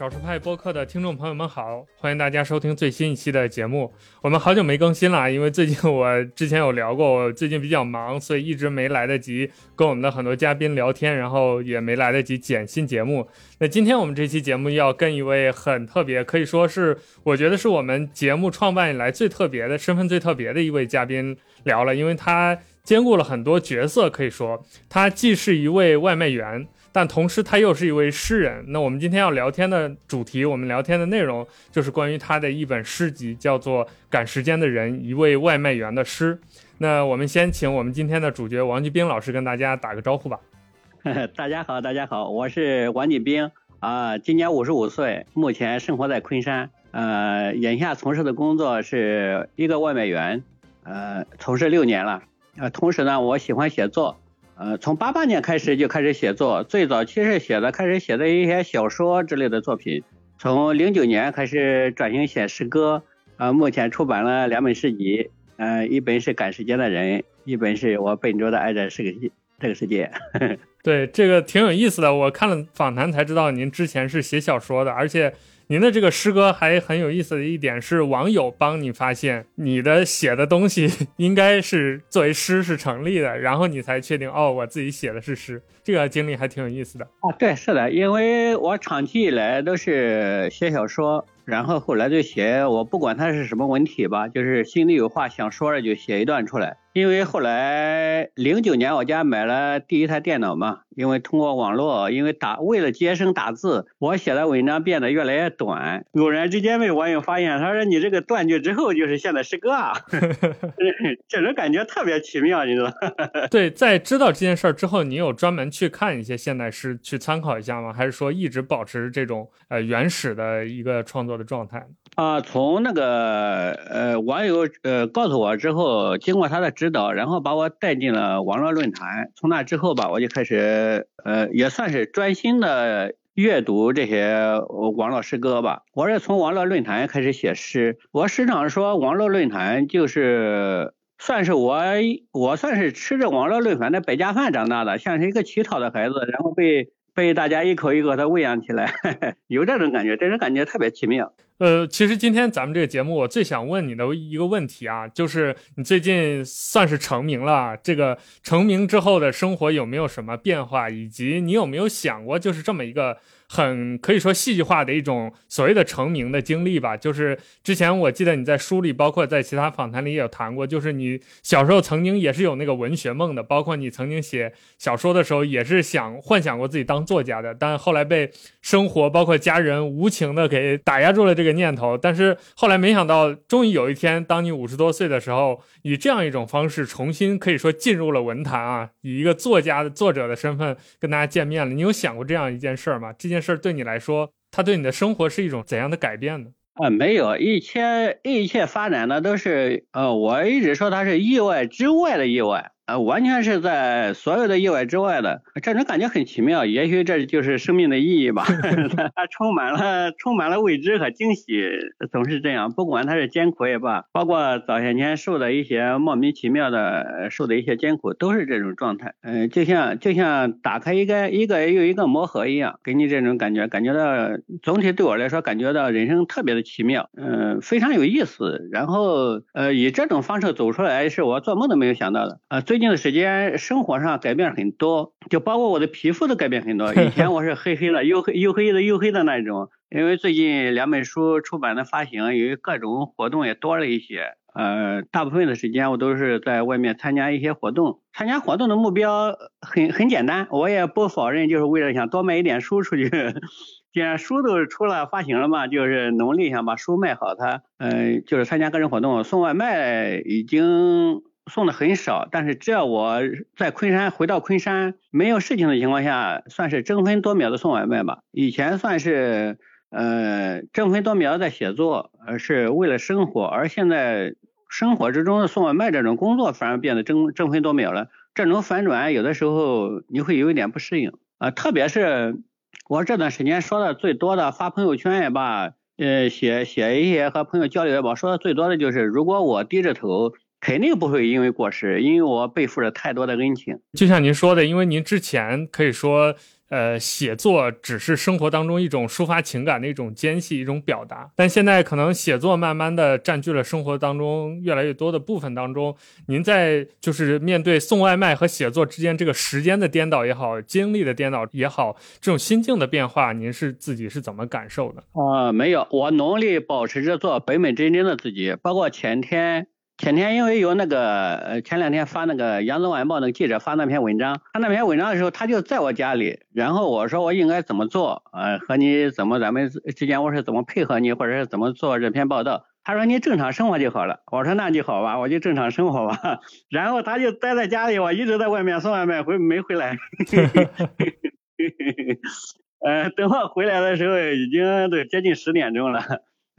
少数派播客的听众朋友们好，欢迎大家收听最新一期的节目。我们好久没更新了，因为最近我之前有聊过，我最近比较忙，所以一直没来得及跟我们的很多嘉宾聊天，然后也没来得及剪新节目。那今天我们这期节目要跟一位很特别，可以说是我觉得是我们节目创办以来最特别的身份、最特别的一位嘉宾聊了，因为他兼顾了很多角色，可以说他既是一位外卖员。但同时，他又是一位诗人。那我们今天要聊天的主题，我们聊天的内容就是关于他的一本诗集，叫做《赶时间的人：一位外卖员的诗》。那我们先请我们今天的主角王继兵老师跟大家打个招呼吧。大家好，大家好，我是王继兵啊，今年五十五岁，目前生活在昆山。呃，眼下从事的工作是一个外卖员，呃，从事六年了。呃，同时呢，我喜欢写作。呃，从八八年开始就开始写作，最早其实写的开始写的一些小说之类的作品。从零九年开始转型写诗歌，呃，目前出版了两本诗集，呃，一本是《赶时间的人》，一本是我笨拙的爱着这个这个世界。对，这个挺有意思的。我看了访谈才知道您之前是写小说的，而且。您的这个诗歌还很有意思的一点是，网友帮你发现你的写的东西 应该是作为诗是成立的，然后你才确定哦，我自己写的是诗。这个经历还挺有意思的啊。对，是的，因为我长期以来都是写小说。然后后来就写，我不管它是什么文体吧，就是心里有话想说了就写一段出来。因为后来零九年我家买了第一台电脑嘛，因为通过网络，因为打为了节省打字，我写的文章变得越来越短。偶然之间被网友发现，他说你这个断句之后就是现代诗歌啊，这种感觉特别奇妙，你知道？对，在知道这件事儿之后，你有专门去看一些现代诗去参考一下吗？还是说一直保持这种呃原始的一个创作？的状态啊，从那个呃网友呃告诉我之后，经过他的指导，然后把我带进了网络论坛。从那之后吧，我就开始呃也算是专心的阅读这些网络诗歌吧。我是从网络论坛开始写诗。我时常说，网络论坛就是算是我我算是吃着网络论坛的百家饭长大的，像是一个乞讨的孩子，然后被。被大家一口一口的喂养起来，有这种感觉，这种感觉特别奇妙。呃，其实今天咱们这个节目，我最想问你的一个问题啊，就是你最近算是成名了，这个成名之后的生活有没有什么变化，以及你有没有想过，就是这么一个。很可以说戏剧化的一种所谓的成名的经历吧，就是之前我记得你在书里，包括在其他访谈里也有谈过，就是你小时候曾经也是有那个文学梦的，包括你曾经写小说的时候也是想幻想过自己当作家的，但后来被生活包括家人无情的给打压住了这个念头，但是后来没想到，终于有一天，当你五十多岁的时候，以这样一种方式重新可以说进入了文坛啊，以一个作家的作者的身份跟大家见面了，你有想过这样一件事儿吗？这件。事对你来说，它对你的生活是一种怎样的改变呢？啊，没有，一切一切发展的都是，呃，我一直说它是意外之外的意外。呃，完全是在所有的意外之外的，这种感觉很奇妙。也许这就是生命的意义吧，它充满了充满了未知和惊喜，总是这样。不管它是艰苦也罢，包括早些年受的一些莫名其妙的受的一些艰苦，都是这种状态。嗯，就像就像打开一个一个又一个魔盒一样，给你这种感觉，感觉到总体对我来说，感觉到人生特别的奇妙，嗯，非常有意思。然后呃，以这种方式走出来，是我做梦都没有想到的啊，最。近的时间，生活上改变很多，就包括我的皮肤都改变很多。以前我是黑黑的，又黑又黑的又黑的那种。因为最近两本书出版的发行，由于各种活动也多了一些，呃，大部分的时间我都是在外面参加一些活动。参加活动的目标很很简单，我也不否认，就是为了想多卖一点书出去。既然书都出了发行了嘛，就是努力想把书卖好。它，嗯，就是参加个人活动，送外卖已经。送的很少，但是只要我在昆山回到昆山没有事情的情况下，算是争分夺秒的送外卖吧。以前算是呃争分夺秒在写作，而是为了生活，而现在生活之中的送外卖这种工作反而变得争争分夺秒了。这种反转有的时候你会有一点不适应啊，特别是我这段时间说的最多的发朋友圈也罢，呃写写一些和朋友交流也罢，说的最多的就是如果我低着头。肯定不会因为过失，因为我背负着太多的恩情。就像您说的，因为您之前可以说。呃，写作只是生活当中一种抒发情感的一种间隙，一种表达。但现在可能写作慢慢的占据了生活当中越来越多的部分当中。您在就是面对送外卖和写作之间这个时间的颠倒也好，精力的颠倒也好，这种心境的变化，您是自己是怎么感受的？啊，没有，我努力保持着做本本真真的自己，包括前天。前天因为有那个呃前两天发那个扬子晚报那个记者发那篇文章，他那篇文章的时候，他就在我家里，然后我说我应该怎么做，呃和你怎么咱们之间我是怎么配合你，或者是怎么做这篇报道，他说你正常生活就好了，我说那就好吧，我就正常生活吧，然后他就待在家里，我一直在外面送外卖回没回来，呃等我回来的时候已经都接近十点钟了。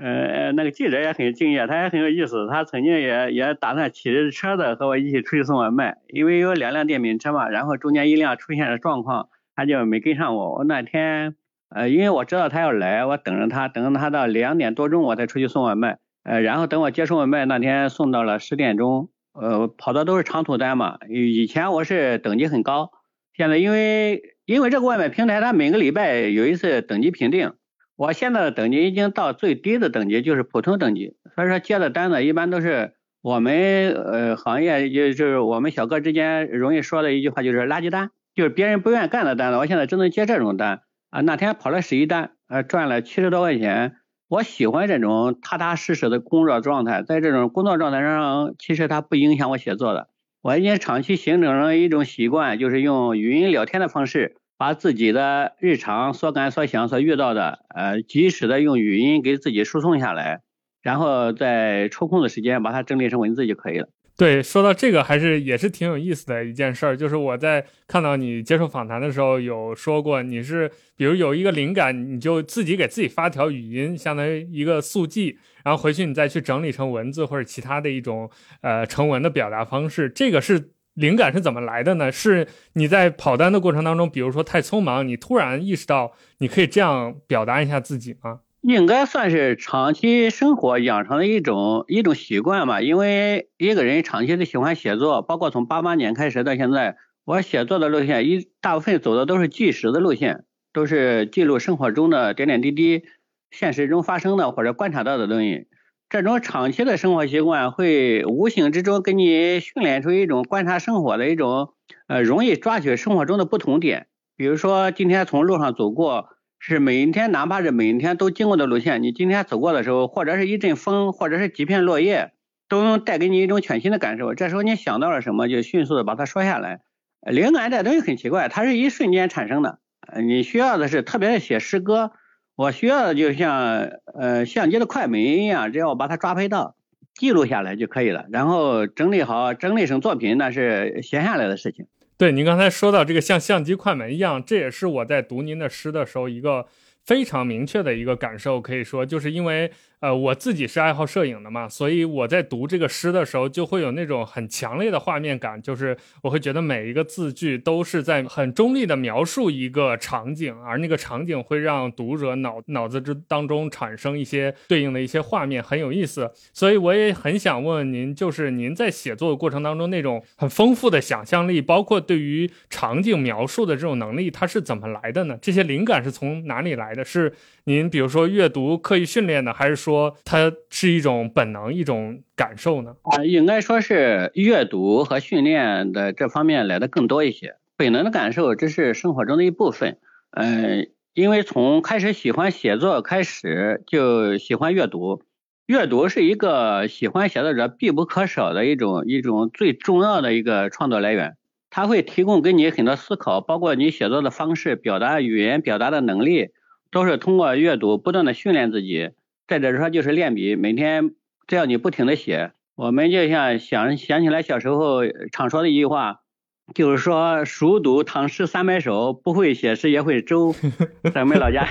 呃，那个记者也很敬业，他也很有意思。他曾经也也打算骑着车子和我一起出去送外卖，因为有两辆电瓶车嘛。然后中间一辆出现了状况，他就没跟上我。我那天，呃，因为我知道他要来，我等着他，等着他到两点多钟我才出去送外卖。呃，然后等我接送外卖那天送到了十点钟，呃，跑的都是长途单嘛。以前我是等级很高，现在因为因为这个外卖平台，它每个礼拜有一次等级评定。我现在的等级已经到最低的等级，就是普通等级。所以说接的单子一般都是我们呃行业，也就是我们小哥之间容易说的一句话，就是垃圾单，就是别人不愿意干的单子。我现在只能接这种单啊。那天跑了十一单，呃，赚了七十多块钱。我喜欢这种踏踏实实的工作状态，在这种工作状态上，其实它不影响我写作的。我已经长期形成了一种习惯，就是用语音聊天的方式。把自己的日常所感所想所遇到的，呃，及时的用语音给自己输送下来，然后在抽空的时间把它整理成文字就可以了。对，说到这个还是也是挺有意思的一件事儿，就是我在看到你接受访谈的时候有说过，你是比如有一个灵感，你就自己给自己发条语音，相当于一个速记，然后回去你再去整理成文字或者其他的一种呃成文的表达方式，这个是。灵感是怎么来的呢？是你在跑单的过程当中，比如说太匆忙，你突然意识到你可以这样表达一下自己吗？应该算是长期生活养成的一种一种习惯吧。因为一个人长期的喜欢写作，包括从八八年开始到现在，我写作的路线一大部分走的都是纪实的路线，都是记录生活中的点点滴滴、现实中发生的或者观察到的东西。这种长期的生活习惯会无形之中给你训练出一种观察生活的一种，呃，容易抓取生活中的不同点。比如说，今天从路上走过，是每一天，哪怕是每一天都经过的路线，你今天走过的时候，或者是一阵风，或者是几片落叶，都能带给你一种全新的感受。这时候你想到了什么，就迅速的把它说下来。灵感这东西很奇怪，它是一瞬间产生的。呃你需要的是特别是写诗歌。我需要的就像呃相机的快门一样，只要我把它抓拍到，记录下来就可以了。然后整理好，整理成作品，那是闲下来的事情。对，您刚才说到这个像相机快门一样，这也是我在读您的诗的时候一个非常明确的一个感受。可以说，就是因为。呃，我自己是爱好摄影的嘛，所以我在读这个诗的时候，就会有那种很强烈的画面感，就是我会觉得每一个字句都是在很中立的描述一个场景，而那个场景会让读者脑脑子之当中产生一些对应的一些画面，很有意思。所以我也很想问问您，就是您在写作的过程当中那种很丰富的想象力，包括对于场景描述的这种能力，它是怎么来的呢？这些灵感是从哪里来的？是您比如说阅读刻意训练的，还是说？说它是一种本能，一种感受呢？啊，应该说是阅读和训练的这方面来的更多一些。本能的感受，这是生活中的一部分。嗯，因为从开始喜欢写作开始，就喜欢阅读。阅读是一个喜欢写作者必不可少的一种一种最重要的一个创作来源。它会提供给你很多思考，包括你写作的方式、表达语言表达的能力，都是通过阅读不断的训练自己。再者说就是练笔，每天只要你不停的写，我们就像想想起来小时候常说的一句话，就是说熟读唐诗三百首，不会写诗也会周。在我们老家，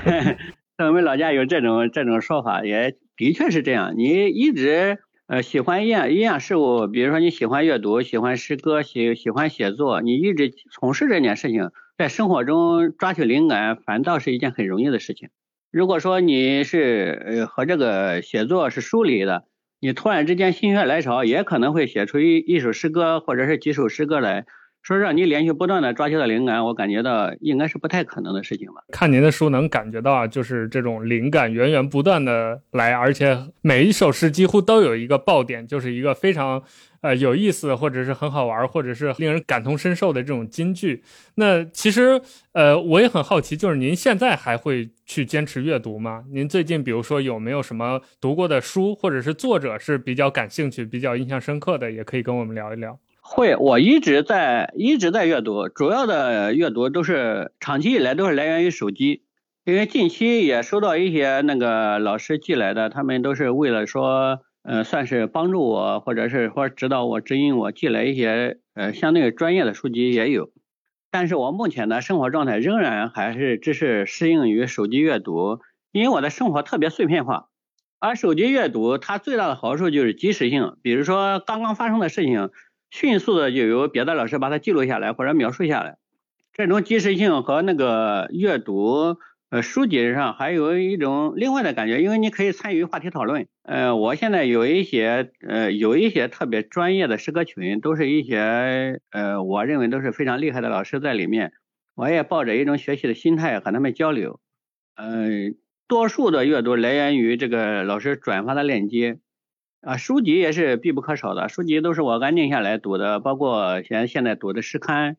在我们老家有这种这种说法，也的确是这样。你一直呃喜欢一样一样事物，比如说你喜欢阅读，喜欢诗歌，喜喜欢写作，你一直从事这件事情，在生活中抓取灵感，反倒是一件很容易的事情。如果说你是呃和这个写作是疏离的，你突然之间心血来潮，也可能会写出一一首诗歌或者是几首诗歌来。说让你连续不断的抓取到灵感，我感觉到应该是不太可能的事情吧。看您的书能感觉到啊，就是这种灵感源源不断的来，而且每一首诗几乎都有一个爆点，就是一个非常呃有意思，或者是很好玩，或者是令人感同身受的这种金句。那其实呃我也很好奇，就是您现在还会去坚持阅读吗？您最近比如说有没有什么读过的书，或者是作者是比较感兴趣、比较印象深刻的，也可以跟我们聊一聊。会，我一直在一直在阅读，主要的阅读都是长期以来都是来源于手机，因为近期也收到一些那个老师寄来的，他们都是为了说，呃，算是帮助我，或者是或指导我、指引我，寄来一些呃相对专业的书籍也有，但是我目前的生活状态仍然还是只是适应于手机阅读，因为我的生活特别碎片化，而手机阅读它最大的好处就是及时性，比如说刚刚发生的事情。迅速的就由别的老师把它记录下来或者描述下来，这种及时性和那个阅读呃书籍上还有一种另外的感觉，因为你可以参与话题讨论。呃，我现在有一些呃有一些特别专业的诗歌群，都是一些呃我认为都是非常厉害的老师在里面，我也抱着一种学习的心态和他们交流。嗯，多数的阅读来源于这个老师转发的链接。啊，书籍也是必不可少的，书籍都是我安静下来读的，包括现现在读的诗刊，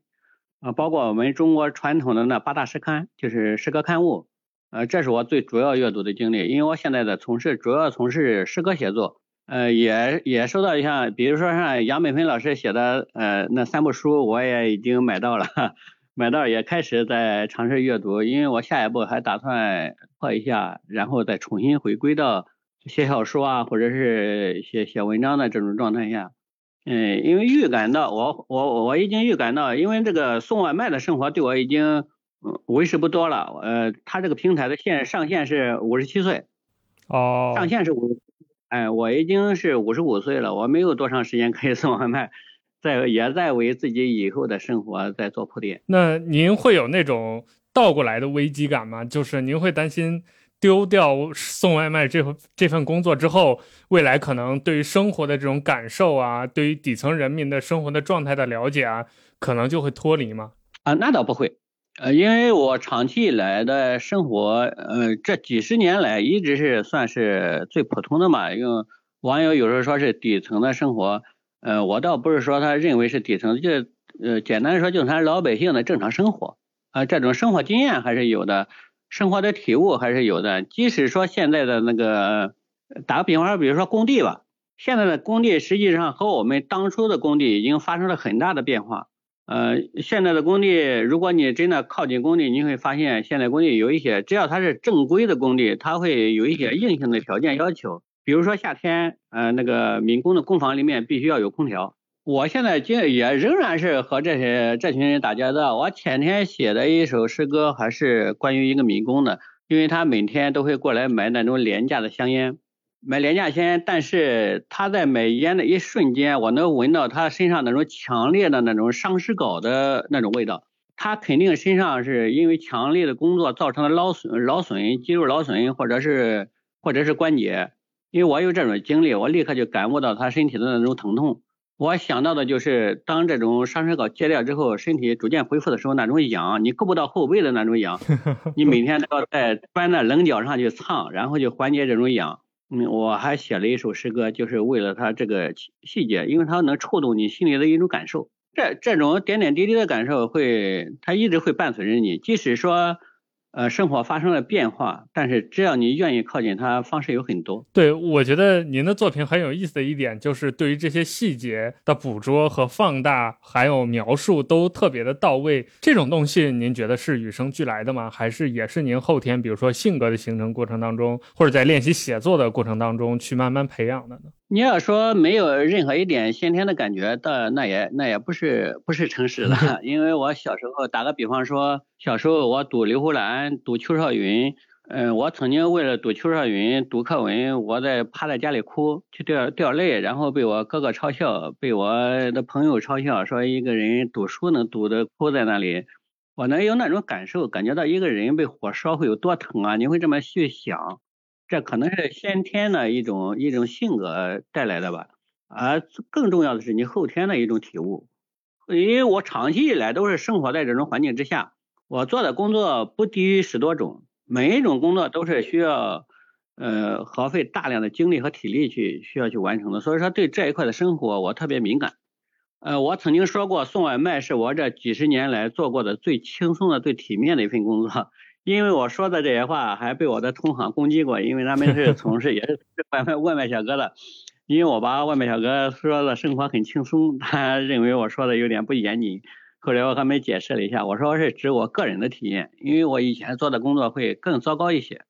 啊，包括我们中国传统的那八大诗刊，就是诗歌刊物，呃，这是我最主要阅读的经历，因为我现在的从事主要从事诗歌写作，呃，也也收到像比如说像杨美芬老师写的呃那三部书，我也已经买到了，买到也开始在尝试阅读，因为我下一步还打算破一下，然后再重新回归到。写小说啊，或者是写写文章的这种状态下，嗯，因为预感到我我我已经预感到，因为这个送外卖的生活对我已经为时不多了。呃，他这个平台的限上限是五十七岁，哦，上限是五，哎，我已经是五十五岁了，我没有多长时间可以送外卖，在也在为自己以后的生活在做铺垫。那您会有那种倒过来的危机感吗？就是您会担心？丢掉送外卖这这份工作之后，未来可能对于生活的这种感受啊，对于底层人民的生活的状态的了解啊，可能就会脱离吗？啊，那倒不会，呃，因为我长期以来的生活，呃，这几十年来一直是算是最普通的嘛。因为网友有时候说是底层的生活，呃，我倒不是说他认为是底层，就呃，简单说就是他老百姓的正常生活啊，这种生活经验还是有的。生活的体悟还是有的，即使说现在的那个，打个比方说，比如说工地吧，现在的工地实际上和我们当初的工地已经发生了很大的变化。呃，现在的工地，如果你真的靠近工地，你会发现现在工地有一些，只要它是正规的工地，它会有一些硬性的条件要求，比如说夏天，呃，那个民工的工房里面必须要有空调。我现在就也仍然是和这些这群人打交道。我前天写的一首诗歌还是关于一个民工的，因为他每天都会过来买那种廉价的香烟，买廉价香烟。但是他在买烟的一瞬间，我能闻到他身上那种强烈的那种伤尸膏的那种味道。他肯定身上是因为强烈的工作造成的劳损、劳损、肌肉劳损，或者是或者是关节。因为我有这种经历，我立刻就感悟到他身体的那种疼痛。我想到的就是，当这种伤身膏戒掉之后，身体逐渐恢复的时候，那种痒，你够不到后背的那种痒，你每天都要在搬在棱角上去蹭，然后就缓解这种痒。嗯，我还写了一首诗歌，就是为了它这个细节，因为它能触动你心里的一种感受。这这种点点滴滴的感受会，它一直会伴随着你，即使说。呃，生活发生了变化，但是只要你愿意靠近它，方式有很多。对，我觉得您的作品很有意思的一点，就是对于这些细节的捕捉和放大，还有描述都特别的到位。这种东西，您觉得是与生俱来的吗？还是也是您后天，比如说性格的形成过程当中，或者在练习写作的过程当中去慢慢培养的呢？你要说没有任何一点先天的感觉的，那也那也不是不是诚实的，因为我小时候打个比方说，小时候我读刘胡兰，读邱少云，嗯，我曾经为了读邱少云读课文，我在趴在家里哭，去掉掉泪，然后被我哥哥嘲笑，被我的朋友嘲笑，说一个人读书能读的哭在那里，我能有那种感受，感觉到一个人被火烧会有多疼啊，你会这么去想。这可能是先天的一种一种性格带来的吧。而更重要的是你后天的一种体悟，因为我长期以来都是生活在这种环境之下，我做的工作不低于十多种，每一种工作都是需要呃耗费大量的精力和体力去需要去完成的，所以说对这一块的生活我特别敏感。呃，我曾经说过，送外卖是我这几十年来做过的最轻松的、最体面的一份工作。因为我说的这些话还被我的同行攻击过，因为他们是 从事也是外卖外卖小哥的。因为我把外卖小哥说的生活很轻松，他认为我说的有点不严谨。后来我和他们解释了一下，我说是指我个人的体验，因为我以前做的工作会更糟糕一些。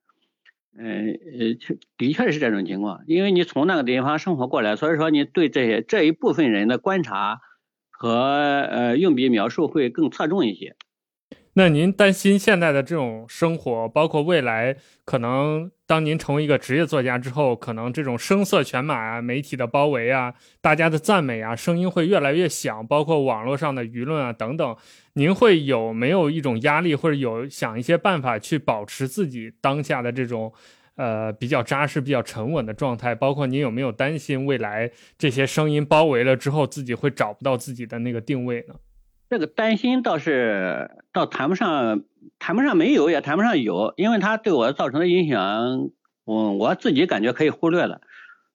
嗯呃，的确是这种情况，因为你从那个地方生活过来，所以说你对这些这一部分人的观察和呃用笔描述会更侧重一些。那您担心现在的这种生活，包括未来可能当您成为一个职业作家之后，可能这种声色犬马啊、媒体的包围啊、大家的赞美啊，声音会越来越响，包括网络上的舆论啊等等，您会有没有一种压力，或者有想一些办法去保持自己当下的这种呃比较扎实、比较沉稳的状态？包括您有没有担心未来这些声音包围了之后，自己会找不到自己的那个定位呢？这个担心倒是倒谈不上，谈不上没有，也谈不上有，因为它对我造成的影响，我我自己感觉可以忽略了。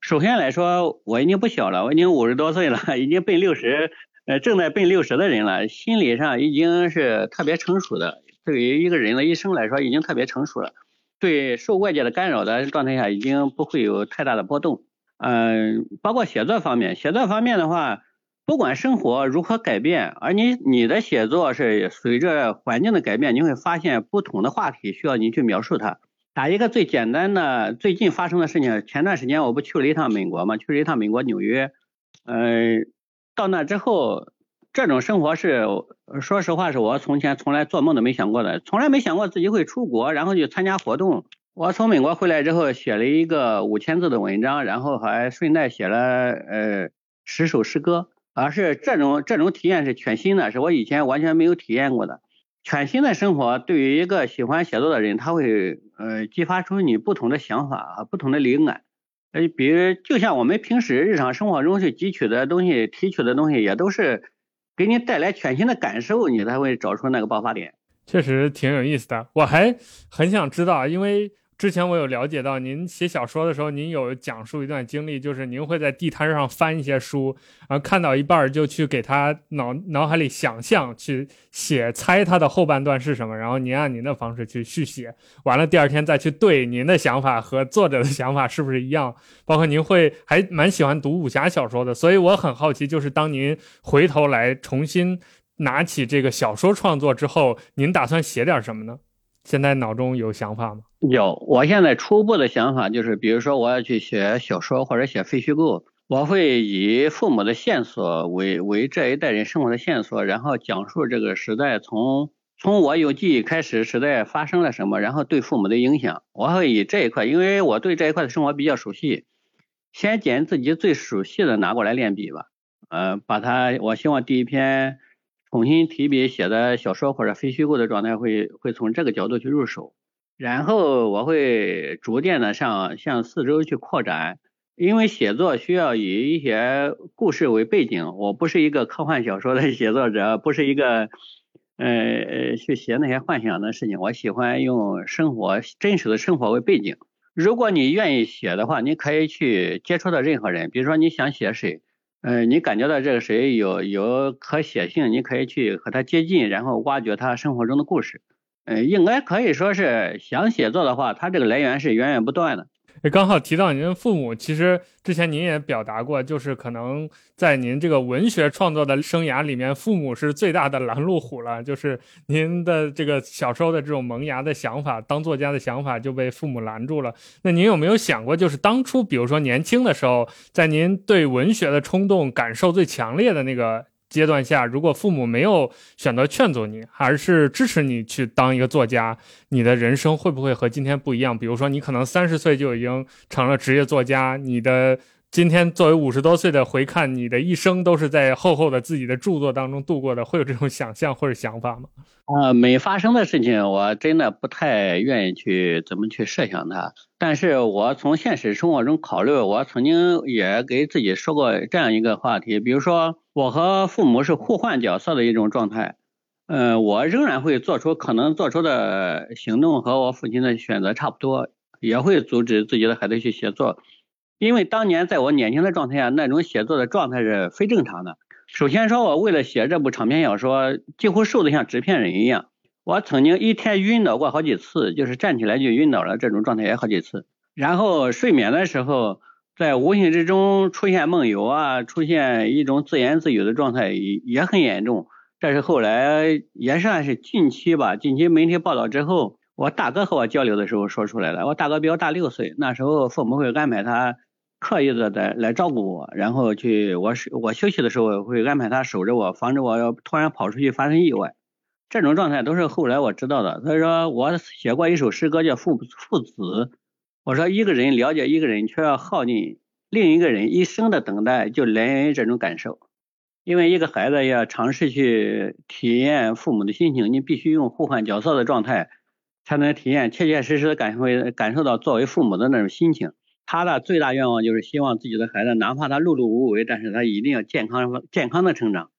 首先来说，我已经不小了，我已经五十多岁了，已经奔六十，呃，正在奔六十的人了，心理上已经是特别成熟的。对于一个人的一生来说，已经特别成熟了。对受外界的干扰的状态下，已经不会有太大的波动。嗯，包括写作方面，写作方面的话。不管生活如何改变，而你你的写作是随着环境的改变，你会发现不同的话题需要你去描述它。打一个最简单的，最近发生的事情，前段时间我不去了一趟美国嘛，去了一趟美国纽约，呃，到那之后，这种生活是说实话是我从前从来做梦都没想过的，从来没想过自己会出国，然后去参加活动。我从美国回来之后，写了一个五千字的文章，然后还顺带写了呃十首诗歌。而是这种这种体验是全新的，是我以前完全没有体验过的。全新的生活对于一个喜欢写作的人，他会呃激发出你不同的想法和不同的灵感。呃，比如就像我们平时日常生活中去汲取的东西、提取的东西，也都是给你带来全新的感受，你才会找出那个爆发点。确实挺有意思的，我还很想知道，因为。之前我有了解到，您写小说的时候，您有讲述一段经历，就是您会在地摊上翻一些书，然后看到一半就去给他脑脑海里想象去写，猜他的后半段是什么，然后您按您的方式去续写，完了第二天再去对您的想法和作者的想法是不是一样。包括您会还蛮喜欢读武侠小说的，所以我很好奇，就是当您回头来重新拿起这个小说创作之后，您打算写点什么呢？现在脑中有想法吗？有，我现在初步的想法就是，比如说我要去写小说或者写非虚构，我会以父母的线索为为这一代人生活的线索，然后讲述这个时代从从我有记忆开始，时代发生了什么，然后对父母的影响。我会以这一块，因为我对这一块的生活比较熟悉，先捡自己最熟悉的拿过来练笔吧。呃，把它，我希望第一篇。重新提笔写的小说或者非虚构的状态，会会从这个角度去入手，然后我会逐渐的向向四周去扩展，因为写作需要以一些故事为背景，我不是一个科幻小说的写作者，不是一个呃呃去写那些幻想的事情，我喜欢用生活真实的生活为背景。如果你愿意写的话，你可以去接触到任何人，比如说你想写谁。嗯，你感觉到这个谁有有可写性，你可以去和他接近，然后挖掘他生活中的故事。嗯，应该可以说是想写作的话，他这个来源是源源不断的。也刚好提到您父母，其实之前您也表达过，就是可能在您这个文学创作的生涯里面，父母是最大的拦路虎了。就是您的这个小时候的这种萌芽的想法，当作家的想法就被父母拦住了。那您有没有想过，就是当初，比如说年轻的时候，在您对文学的冲动感受最强烈的那个？阶段下，如果父母没有选择劝阻你，而是支持你去当一个作家，你的人生会不会和今天不一样？比如说，你可能三十岁就已经成了职业作家，你的今天作为五十多岁的回看，你的一生都是在厚厚的自己的著作当中度过的，会有这种想象或者想法吗？啊，没发生的事情，我真的不太愿意去怎么去设想它。但是我从现实生活中考虑，我曾经也给自己说过这样一个话题，比如说我和父母是互换角色的一种状态，呃，我仍然会做出可能做出的行动和我父亲的选择差不多，也会阻止自己的孩子去写作。因为当年在我年轻的状态下，那种写作的状态是非正常的。首先说，我为了写这部长篇小说，几乎瘦得像纸片人一样。我曾经一天晕倒过好几次，就是站起来就晕倒了，这种状态也好几次。然后睡眠的时候，在无形之中出现梦游啊，出现一种自言自语的状态也也很严重。这是后来也算是近期吧，近期媒体报道之后，我大哥和我交流的时候说出来了。我大哥比我大六岁，那时候父母会安排他。刻意的在来照顾我，然后去我我休息的时候会安排他守着我，防止我要突然跑出去发生意外。这种状态都是后来我知道的。所以说我写过一首诗歌叫《父父子》，我说一个人了解一个人，却要耗尽另一个人一生的等待，就来源于这种感受。因为一个孩子要尝试去体验父母的心情，你必须用互换角色的状态，才能体验切切实实的感受感受到作为父母的那种心情。他的最大愿望就是希望自己的孩子，哪怕他碌碌无为，但是他一定要健康健康的成长。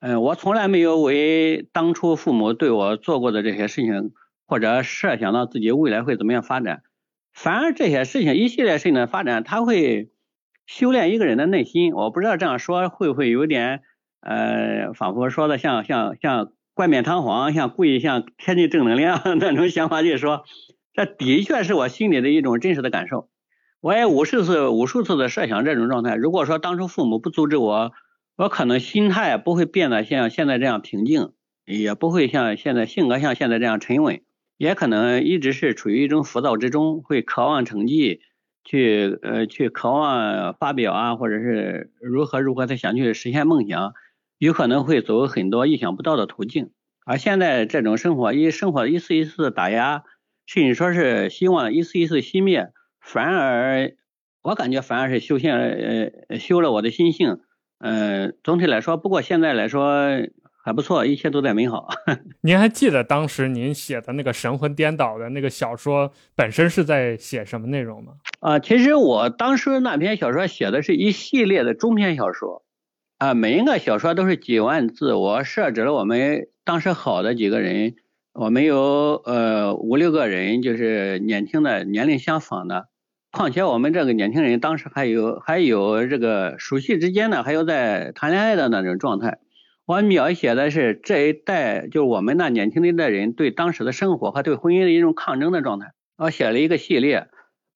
嗯，我从来没有为当初父母对我做过的这些事情，或者设想到自己未来会怎么样发展。反而这些事情一系列事情的发展，他会修炼一个人的内心。我不知道这样说会不会有点呃，仿佛说的像像像冠冕堂皇，像故意像天地正能量 那种想法，就是说，这的确是我心里的一种真实的感受。我也无数次、无数次的设想这种状态。如果说当初父母不阻止我，我可能心态不会变得像现在这样平静，也不会像现在性格像现在这样沉稳，也可能一直是处于一种浮躁之中，会渴望成绩，去呃去渴望发表啊，或者是如何如何的想去实现梦想，有可能会走很多意想不到的途径。而现在这种生活，一生活一次一次打压，甚至说是希望一次一次熄灭。反而，我感觉反而是修现呃修了我的心性，嗯，总体来说，不过现在来说还不错，一切都在美好。您还记得当时您写的那个神魂颠倒的那个小说本身是在写什么内容吗？啊，其实我当时那篇小说写的是一系列的中篇小说，啊，每一个小说都是几万字，我设置了我们当时好的几个人，我们有呃五六个人，就是年轻的年龄相仿的。况且我们这个年轻人当时还有还有这个熟悉之间呢，还有在谈恋爱的那种状态。我描写的是这一代，就是我们那年轻的一代人对当时的生活和对婚姻的一种抗争的状态。我写了一个系列，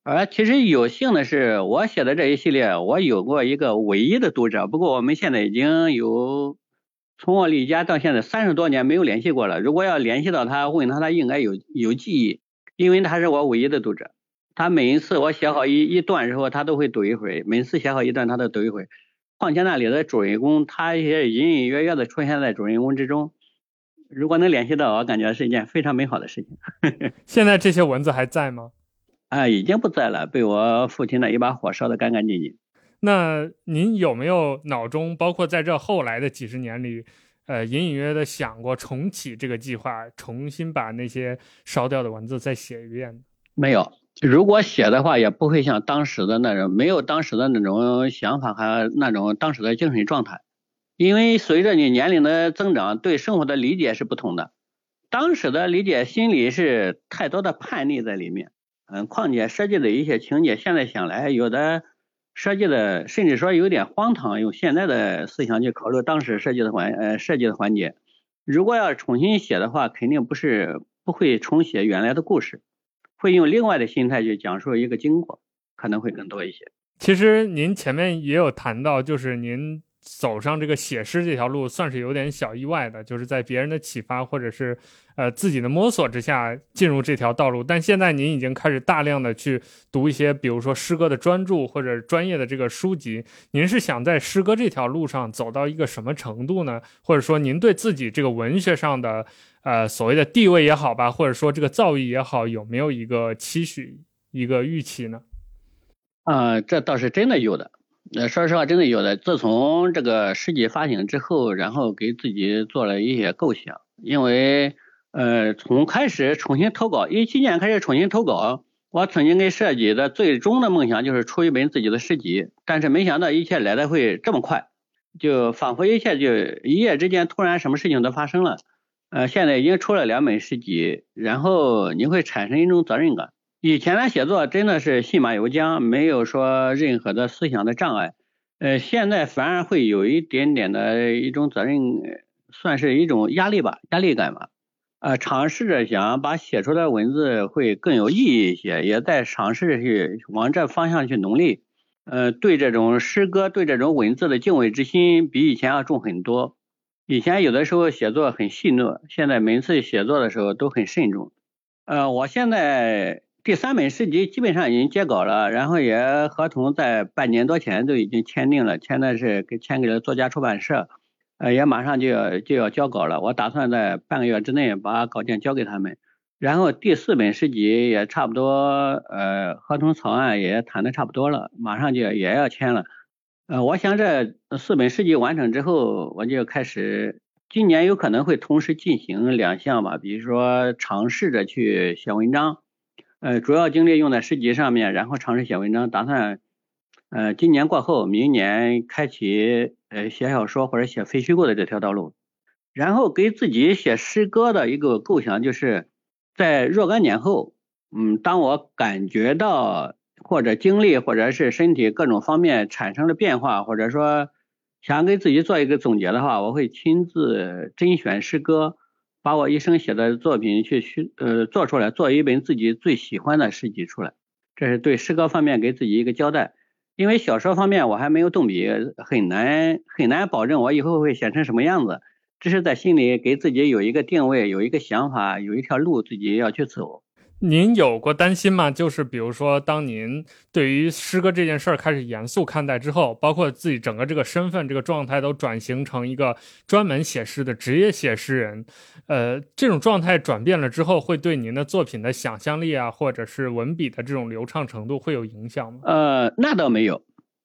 而其实有幸的是，我写的这一系列，我有过一个唯一的读者。不过我们现在已经有从我离家到现在三十多年没有联系过了。如果要联系到他，问他，他应该有有记忆，因为他是我唯一的读者。他每一次我写好一一段之后，他都会读一回每次写好一段，他都读一回况且那里的主人公，他也隐隐约约的出现在主人公之中。如果能联系到，我感觉是一件非常美好的事情。现在这些文字还在吗？啊，已经不在了，被我父亲的一把火烧得干干净净。那您有没有脑中，包括在这后来的几十年里，呃，隐隐约约的想过重启这个计划，重新把那些烧掉的文字再写一遍？没有。如果写的话，也不会像当时的那种，没有当时的那种想法和那种当时的精神状态。因为随着你年龄的增长，对生活的理解是不同的。当时的理解心里是太多的叛逆在里面，嗯，况且设计的一些情节，现在想来有的设计的甚至说有点荒唐，用现在的思想去考虑当时设计的环呃设计的环节。如果要重新写的话，肯定不是不会重写原来的故事。会用另外的心态去讲述一个经过，可能会更多一些。其实您前面也有谈到，就是您走上这个写诗这条路，算是有点小意外的，就是在别人的启发或者是呃自己的摸索之下进入这条道路。但现在您已经开始大量的去读一些，比如说诗歌的专著或者专业的这个书籍。您是想在诗歌这条路上走到一个什么程度呢？或者说您对自己这个文学上的？呃，所谓的地位也好吧，或者说这个造诣也好，有没有一个期许、一个预期呢？啊，这倒是真的有的。呃，说实话，真的有的。自从这个诗集发行之后，然后给自己做了一些构想，因为呃，从开始重新投稿，一七年开始重新投稿，我曾经给设计的最终的梦想就是出一本自己的诗集，但是没想到一切来的会这么快，就仿佛一切就一夜之间突然什么事情都发生了。呃，现在已经出了两本诗集，然后你会产生一种责任感。以前的写作真的是信马由缰，没有说任何的思想的障碍，呃，现在反而会有一点点的一种责任，算是一种压力吧，压力感吧。呃，尝试着想把写出的文字会更有意义一些，也在尝试去往这方向去努力。呃，对这种诗歌，对这种文字的敬畏之心比以前要重很多。以前有的时候写作很细腻，现在每次写作的时候都很慎重。呃，我现在第三本诗集基本上已经接稿了，然后也合同在半年多前都已经签订了，签的是给签给了作家出版社。呃，也马上就要就要交稿了，我打算在半个月之内把稿件交给他们。然后第四本诗集也差不多，呃，合同草案也谈的差不多了，马上就也要签了。呃，我想这四本诗集完成之后，我就开始，今年有可能会同时进行两项吧，比如说尝试着去写文章，呃，主要精力用在诗集上面，然后尝试写文章，打算。呃，今年过后，明年开启呃写小说或者写非虚构的这条道路，然后给自己写诗歌的一个构想，就是在若干年后，嗯，当我感觉到或者经历或者是身体各种方面产生了变化，或者说想给自己做一个总结的话，我会亲自甄选诗歌，把我一生写的作品去去呃做出来，做一本自己最喜欢的诗集出来，这是对诗歌方面给自己一个交代。因为小说方面我还没有动笔，很难很难保证我以后会写成什么样子。只是在心里给自己有一个定位，有一个想法，有一条路自己要去走。您有过担心吗？就是比如说，当您对于诗歌这件事儿开始严肃看待之后，包括自己整个这个身份、这个状态都转型成一个专门写诗的职业写诗人，呃，这种状态转变了之后，会对您的作品的想象力啊，或者是文笔的这种流畅程度会有影响吗？呃，那倒没有，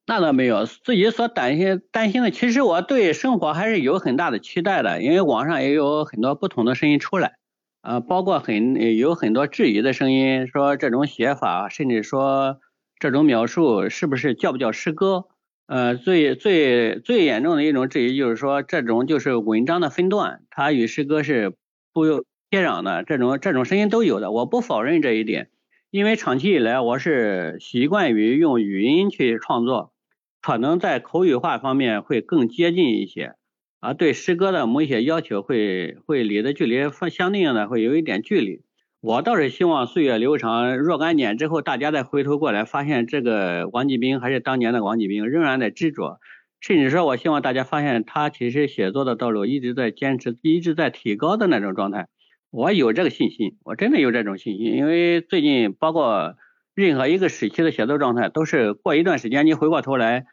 那倒没有。自己所担心担心的，其实我对生活还是有很大的期待的，因为网上也有很多不同的声音出来。呃，包括很有很多质疑的声音，说这种写法，甚至说这种描述是不是叫不叫诗歌？呃，最最最严重的一种质疑就是说，这种就是文章的分段，它与诗歌是不接壤的。这种这种声音都有的，我不否认这一点，因为长期以来我是习惯于用语音去创作，可能在口语化方面会更接近一些。啊，对诗歌的某些要求会会离的距离相对应的会有一点距离。我倒是希望岁月流长，若干年之后，大家再回头过来，发现这个王继兵还是当年的王继兵，仍然在执着。甚至说，我希望大家发现他其实写作的道路一直在坚持，一直在提高的那种状态。我有这个信心，我真的有这种信心，因为最近包括任何一个时期的写作状态，都是过一段时间，你回过头来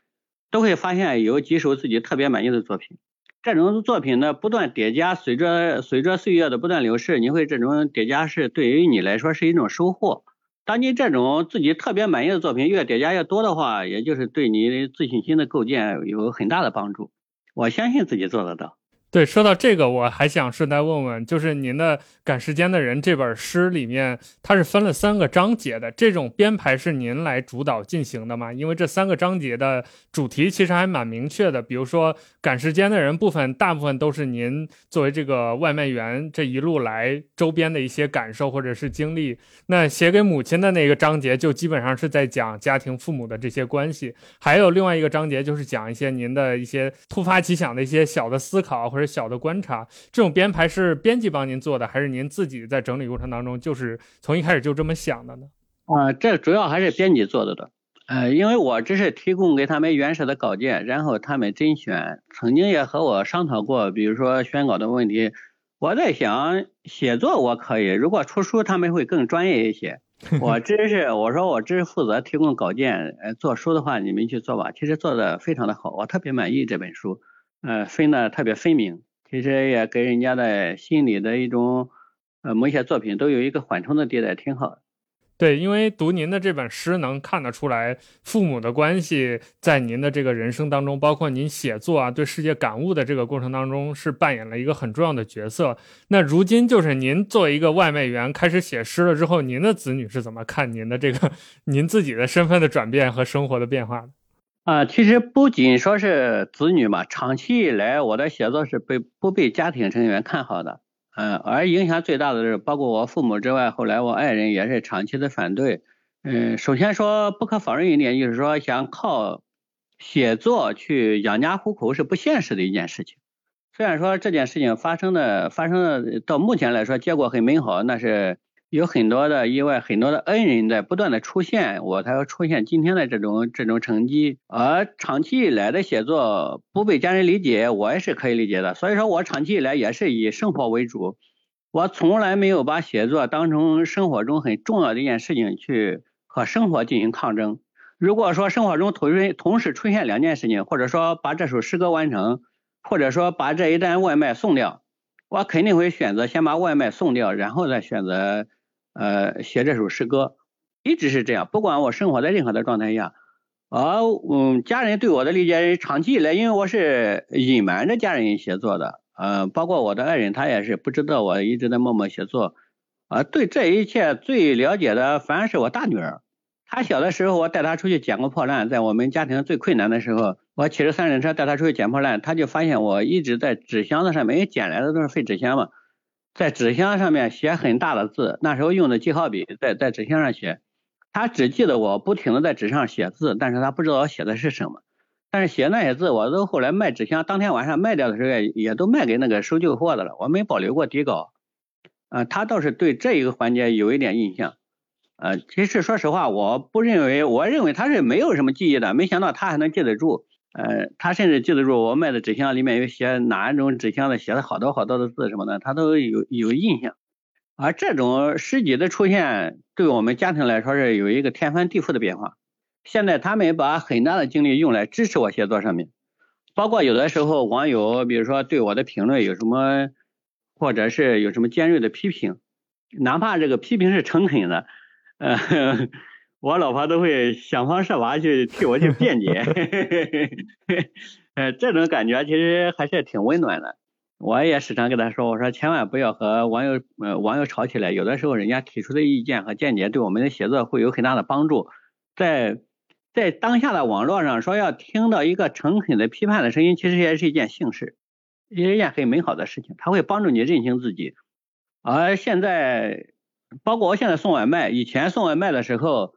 都会发现有几首自己特别满意的作品。这种作品的不断叠加，随着随着岁月的不断流逝，你会这种叠加是对于你来说是一种收获。当你这种自己特别满意的作品越叠加越多的话，也就是对你自信心的构建有很大的帮助。我相信自己做得到。对，说到这个，我还想顺带问问，就是您的《赶时间的人》这本诗里面，它是分了三个章节的，这种编排是您来主导进行的吗？因为这三个章节的主题其实还蛮明确的，比如说《赶时间的人》部分，大部分都是您作为这个外卖员这一路来周边的一些感受或者是经历。那写给母亲的那个章节，就基本上是在讲家庭父母的这些关系。还有另外一个章节，就是讲一些您的一些突发奇想的一些小的思考或者。小的观察，这种编排是编辑帮您做的，还是您自己在整理过程当中就是从一开始就这么想的呢？啊，这主要还是编辑做的的，呃，因为我只是提供给他们原始的稿件，然后他们甄选。曾经也和我商讨过，比如说选稿的问题。我在想，写作我可以，如果出书他们会更专业一些。我只是我说我只是负责提供稿件，呃，做书的话你们去做吧。其实做的非常的好，我特别满意这本书。呃，分的特别分明，其实也给人家的心里的一种，呃，某些作品都有一个缓冲的地带，挺好的。对，因为读您的这本诗，能看得出来父母的关系在您的这个人生当中，包括您写作啊、对世界感悟的这个过程当中，是扮演了一个很重要的角色。那如今就是您作为一个外卖员开始写诗了之后，您的子女是怎么看您的这个 您自己的身份的转变和生活的变化的？啊，其实不仅说是子女嘛，长期以来我的写作是被不被家庭成员看好的。嗯，而影响最大的是，包括我父母之外，后来我爱人也是长期的反对。嗯，首先说不可否认一点，就是说想靠写作去养家糊口是不现实的一件事情。虽然说这件事情发生的发生的到目前来说结果很美好，那是。有很多的意外，很多的恩人在不断的出现，我才会出现今天的这种这种成绩。而长期以来的写作不被家人理解，我也是可以理解的。所以说我长期以来也是以生活为主，我从来没有把写作当成生活中很重要的一件事情去和生活进行抗争。如果说生活中同时同时出现两件事情，或者说把这首诗歌完成，或者说把这一单外卖送掉，我肯定会选择先把外卖送掉，然后再选择。呃，写这首诗歌一直是这样，不管我生活在任何的状态下，而嗯，家人对我的理解长期以来，因为我是隐瞒着家人写作的，呃，包括我的爱人，他也是不知道我一直在默默写作，啊，对这一切最了解的反而是我大女儿，她小的时候我带她出去捡过破烂，在我们家庭最困难的时候，我骑着三轮车带她出去捡破烂，她就发现我一直在纸箱子上面，因为捡来的都是废纸箱嘛。在纸箱上面写很大的字，那时候用的记号笔，在在纸箱上写，他只记得我不停的在纸上写字，但是他不知道我写的是什么。但是写那些字，我都后来卖纸箱，当天晚上卖掉的时候，也都卖给那个收旧货的了，我没保留过底稿。呃，他倒是对这一个环节有一点印象。呃，其实说实话，我不认为，我认为他是没有什么记忆的，没想到他还能记得住。呃，他甚至记得住我卖的纸箱里面有写哪一种纸箱的，写了好多好多的字什么的，他都有有印象。而这种诗集的出现，对我们家庭来说是有一个天翻地覆的变化。现在他们把很大的精力用来支持我写作上面，包括有的时候网友比如说对我的评论有什么，或者是有什么尖锐的批评，哪怕这个批评是诚恳的，呃。我老婆都会想方设法去替我去辩解，呃，这种感觉其实还是挺温暖的。我也时常跟她说，我说千万不要和网友呃网友吵起来，有的时候人家提出的意见和见解对我们的写作会有很大的帮助。在在当下的网络上说要听到一个诚恳的批判的声音，其实也是一件幸事，也是一件很美好的事情，它会帮助你认清自己。而现在，包括我现在送外卖，以前送外卖的时候。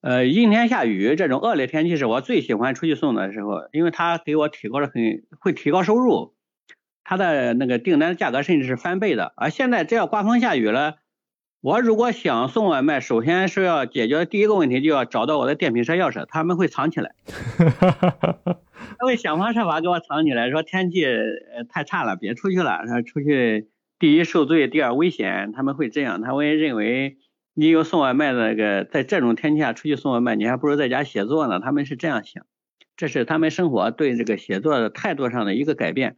呃，阴天下雨这种恶劣天气是我最喜欢出去送的时候，因为它给我提高了很会提高收入，它的那个订单价格甚至是翻倍的。而现在只要刮风下雨了，我如果想送外卖，首先是要解决第一个问题，就要找到我的电瓶车钥匙，他们会藏起来，他会想方设法给我藏起来，说天气呃太差了，别出去了，说出去第一受罪，第二危险，他们会这样，他会认为。你有送外卖的那个，在这种天气下出去送外卖，你还不如在家写作呢。他们是这样想，这是他们生活对这个写作的态度上的一个改变。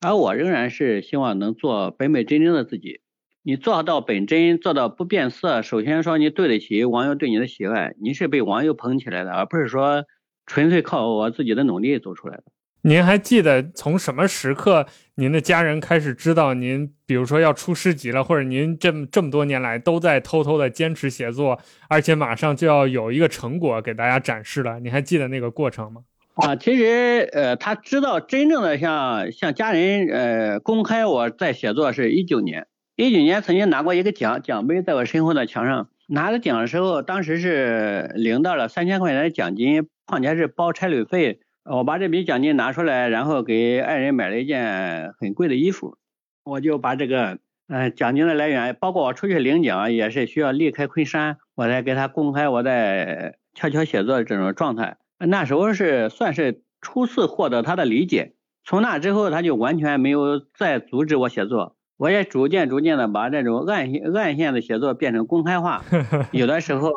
而我仍然是希望能做本本真真的自己。你做到本真，做到不变色，首先说你对得起网友对你的喜爱，你是被网友捧起来的，而不是说纯粹靠我自己的努力走出来的。您还记得从什么时刻，您的家人开始知道您，比如说要出诗集了，或者您这么这么多年来都在偷偷的坚持写作，而且马上就要有一个成果给大家展示了？你还记得那个过程吗？啊，其实呃，他知道真正的像像家人呃公开我在写作是一九年，一九年曾经拿过一个奖，奖杯在我身后的墙上，拿着奖的时候，当时是领到了三千块钱的奖金，况且是包差旅费。我把这笔奖金拿出来，然后给爱人买了一件很贵的衣服。我就把这个，嗯，奖金的来源，包括我出去领奖也是需要离开昆山，我才给他公开我在悄悄写作的这种状态。那时候是算是初次获得他的理解，从那之后他就完全没有再阻止我写作。我也逐渐逐渐的把这种暗线暗线的写作变成公开化，有的时候。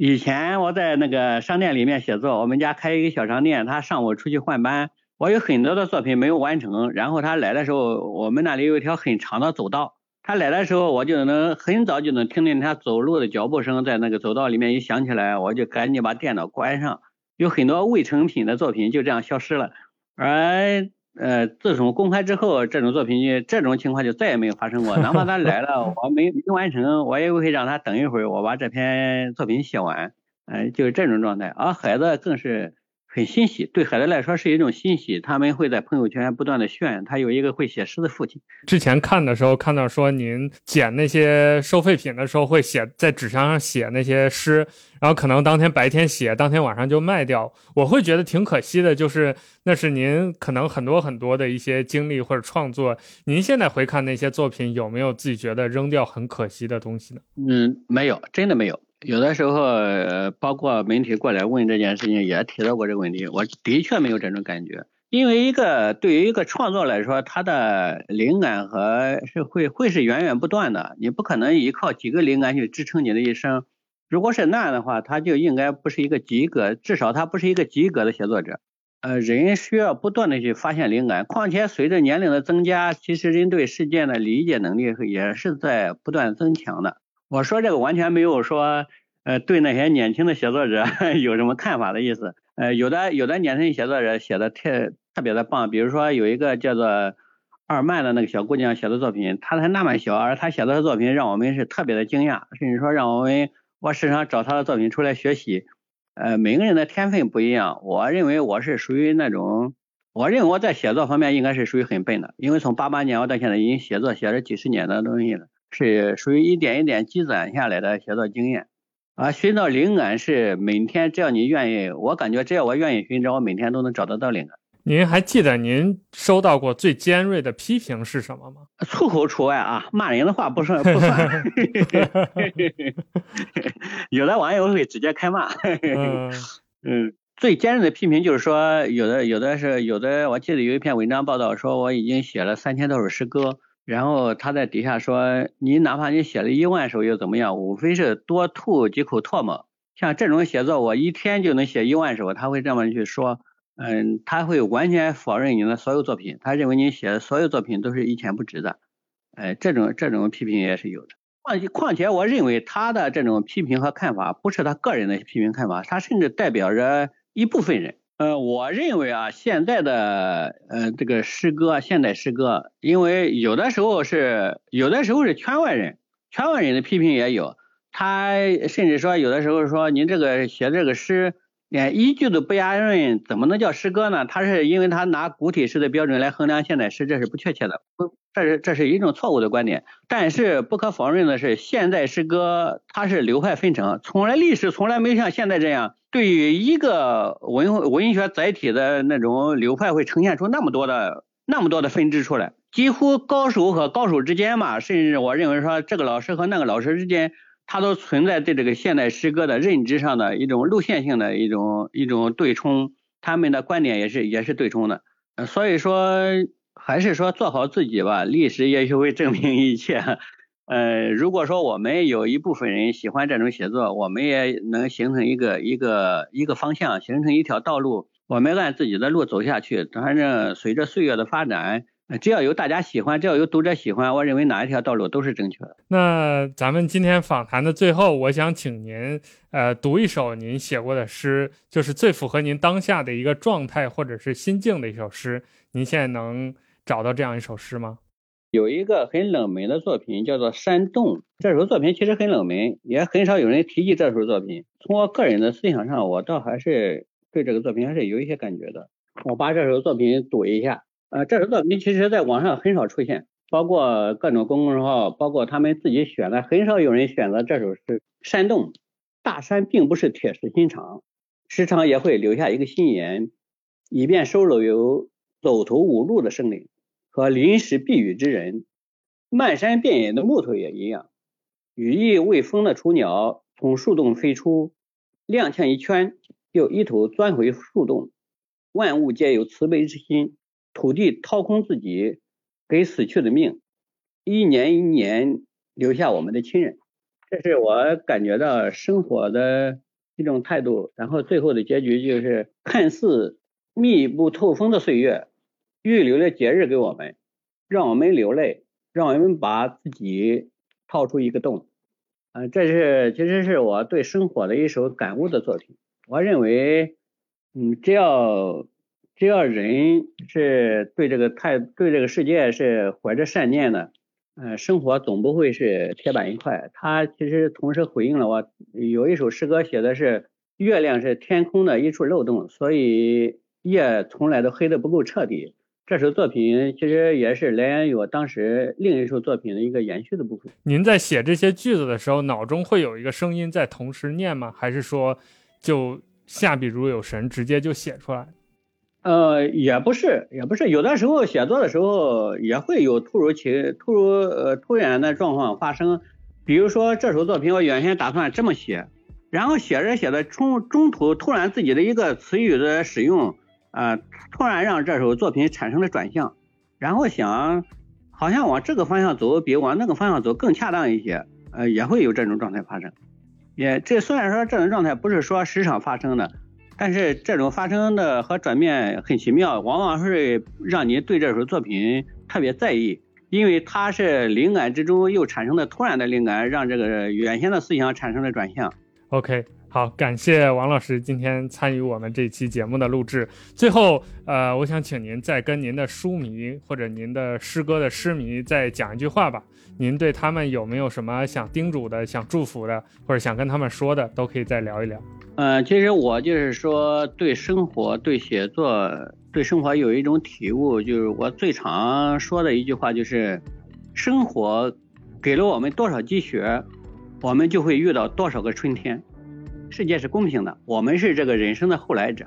以前我在那个商店里面写作，我们家开一个小商店，他上午出去换班，我有很多的作品没有完成。然后他来的时候，我们那里有一条很长的走道，他来的时候，我就能很早就能听见他走路的脚步声，在那个走道里面一响起来，我就赶紧把电脑关上。有很多未成品的作品就这样消失了。而呃，自从公开之后，这种作品就这种情况就再也没有发生过。哪怕他来了，我没没完成，我也会让他等一会儿，我把这篇作品写完。嗯，就是这种状态。而孩子更是。很欣喜，对孩子来说是一种欣喜。他们会在朋友圈不断的炫，他有一个会写诗的父亲。之前看的时候看到说，您捡那些收废品的时候会写在纸箱上写那些诗，然后可能当天白天写，当天晚上就卖掉。我会觉得挺可惜的，就是那是您可能很多很多的一些经历或者创作。您现在回看那些作品，有没有自己觉得扔掉很可惜的东西呢？嗯，没有，真的没有。有的时候，呃，包括媒体过来问这件事情，也提到过这个问题。我的确没有这种感觉，因为一个对于一个创作来说，它的灵感和是会会是源源不断的，你不可能依靠几个灵感去支撑你的一生。如果是那样的话，他就应该不是一个及格，至少他不是一个及格的写作者。呃，人需要不断的去发现灵感，况且随着年龄的增加，其实人对事件的理解能力也是在不断增强的。我说这个完全没有说，呃，对那些年轻的写作者 有什么看法的意思。呃，有的有的年轻写作者写的特特别的棒，比如说有一个叫做二曼的那个小姑娘写的作品，她才那么小，而她写的作品让我们是特别的惊讶，甚至说让我们我时常找她的作品出来学习。呃，每个人的天分不一样，我认为我是属于那种，我认为我在写作方面应该是属于很笨的，因为从八八年我到现在已经写作写了几十年的东西了。是属于一点一点积攒下来的写作经验，而寻找灵感是每天只要你愿意，我感觉只要我愿意寻找，我每天都能找得到灵感。您还记得您收到过最尖锐的批评是什么吗？粗口除外啊，骂人的话不算不算。有的网友会直接开骂。嗯，最尖锐的批评就是说，有的有的是有的，我记得有一篇文章报道说，我已经写了三千多首诗歌。然后他在底下说：“你哪怕你写了一万首又怎么样？无非是多吐几口唾沫。像这种写作，我一天就能写一万首。”他会这么去说，嗯，他会完全否认你的所有作品，他认为你写的所有作品都是一钱不值的。哎，这种这种批评也是有的。况且况且，我认为他的这种批评和看法不是他个人的批评看法，他甚至代表着一部分人。呃，我认为啊，现在的呃这个诗歌，现代诗歌，因为有的时候是有的时候是圈外人，圈外人的批评也有，他甚至说有的时候说您这个写这个诗连一句都不押韵，怎么能叫诗歌呢？他是因为他拿古体诗的标准来衡量现代诗，这是不确切的，不，这是这是一种错误的观点。但是不可否认的是，现代诗歌它是流派纷呈，从来历史从来没有像现在这样。对于一个文文学载体的那种流派，会呈现出那么多的那么多的分支出来，几乎高手和高手之间嘛，甚至我认为说这个老师和那个老师之间，他都存在对这个现代诗歌的认知上的一种路线性的一种一种对冲，他们的观点也是也是对冲的，所以说还是说做好自己吧，历史也许会证明一切。呃，如果说我们有一部分人喜欢这种写作，我们也能形成一个一个一个方向，形成一条道路，我们按自己的路走下去。反正随着岁月的发展，只要有大家喜欢，只要有读者喜欢，我认为哪一条道路都是正确的。那咱们今天访谈的最后，我想请您呃读一首您写过的诗，就是最符合您当下的一个状态或者是心境的一首诗。您现在能找到这样一首诗吗？有一个很冷门的作品叫做《山洞》，这首作品其实很冷门，也很少有人提及这首作品。从我个人的思想上，我倒还是对这个作品还是有一些感觉的。我把这首作品读一下。呃，这首作品其实在网上很少出现，包括各种公众号，包括他们自己选的，很少有人选择这首诗。《山洞》，大山并不是铁石心肠，时常也会留下一个心眼，以便收留有走投无路的生灵。和临时避雨之人，漫山遍野的木头也一样。羽翼未丰的雏鸟从树洞飞出，踉跄一圈，又一头钻回树洞。万物皆有慈悲之心，土地掏空自己，给死去的命，一年一年留下我们的亲人。这是我感觉到生活的一种态度。然后最后的结局就是，看似密不透风的岁月。预留了节日给我们，让我们流泪，让我们把自己掏出一个洞。嗯，这是其实是我对生活的一首感悟的作品。我认为，嗯，只要只要人是对这个太对这个世界是怀着善念的，嗯，生活总不会是铁板一块。他其实同时回应了我有一首诗歌写的是月亮是天空的一处漏洞，所以夜从来都黑的不够彻底。这首作品其实也是来源于我当时另一首作品的一个延续的部分。您在写这些句子的时候，脑中会有一个声音在同时念吗？还是说就下笔如有神，直接就写出来？呃，也不是，也不是，有的时候写作的时候也会有突如其突如呃突然的状况发生。比如说这首作品，我原先打算这么写，然后写着写着，中中途突然自己的一个词语的使用。呃，突然让这首作品产生了转向，然后想，好像往这个方向走比往那个方向走更恰当一些，呃，也会有这种状态发生。也这虽然说这种状态不是说时常发生的，但是这种发生的和转变很奇妙，往往是让你对这首作品特别在意，因为它是灵感之中又产生的突然的灵感，让这个原先的思想产生了转向。OK。好，感谢王老师今天参与我们这期节目的录制。最后，呃，我想请您再跟您的书迷或者您的诗歌的诗迷再讲一句话吧。您对他们有没有什么想叮嘱的、想祝福的，或者想跟他们说的，都可以再聊一聊。嗯，其实我就是说，对生活、对写作、对生活有一种体悟，就是我最常说的一句话，就是生活给了我们多少积雪，我们就会遇到多少个春天。世界是公平的，我们是这个人生的后来者。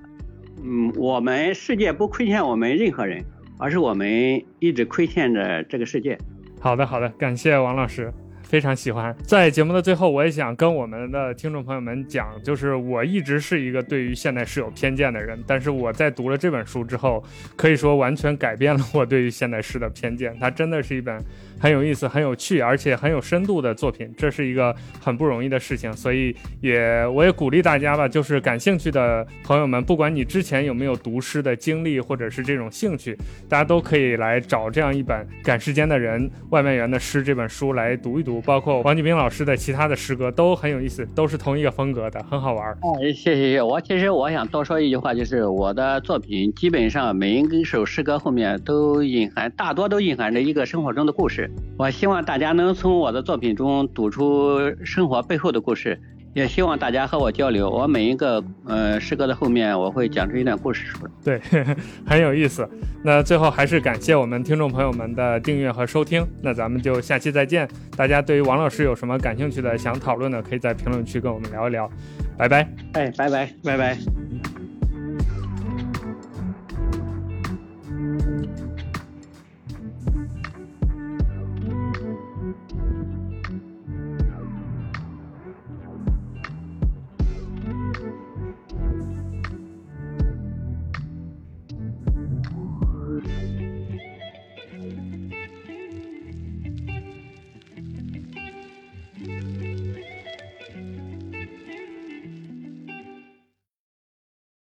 嗯，我们世界不亏欠我们任何人，而是我们一直亏欠着这个世界。好的，好的，感谢王老师，非常喜欢。在节目的最后，我也想跟我们的听众朋友们讲，就是我一直是一个对于现代诗有偏见的人，但是我在读了这本书之后，可以说完全改变了我对于现代诗的偏见。它真的是一本。很有意思、很有趣，而且很有深度的作品，这是一个很不容易的事情。所以也我也鼓励大家吧，就是感兴趣的朋友们，不管你之前有没有读诗的经历或者是这种兴趣，大家都可以来找这样一本《赶时间的人》外卖员的诗这本书来读一读。包括王继兵老师的其他的诗歌都很有意思，都是同一个风格的，很好玩。哎，谢谢谢。我其实我想多说一句话，就是我的作品基本上每一首诗歌后面都隐含，大多都隐含着一个生活中的故事。我希望大家能从我的作品中读出生活背后的故事，也希望大家和我交流。我每一个呃诗歌的后面，我会讲出一段故事出来。对，很有意思。那最后还是感谢我们听众朋友们的订阅和收听。那咱们就下期再见。大家对于王老师有什么感兴趣的、想讨论的，可以在评论区跟我们聊一聊。拜拜。哎，拜拜，拜拜。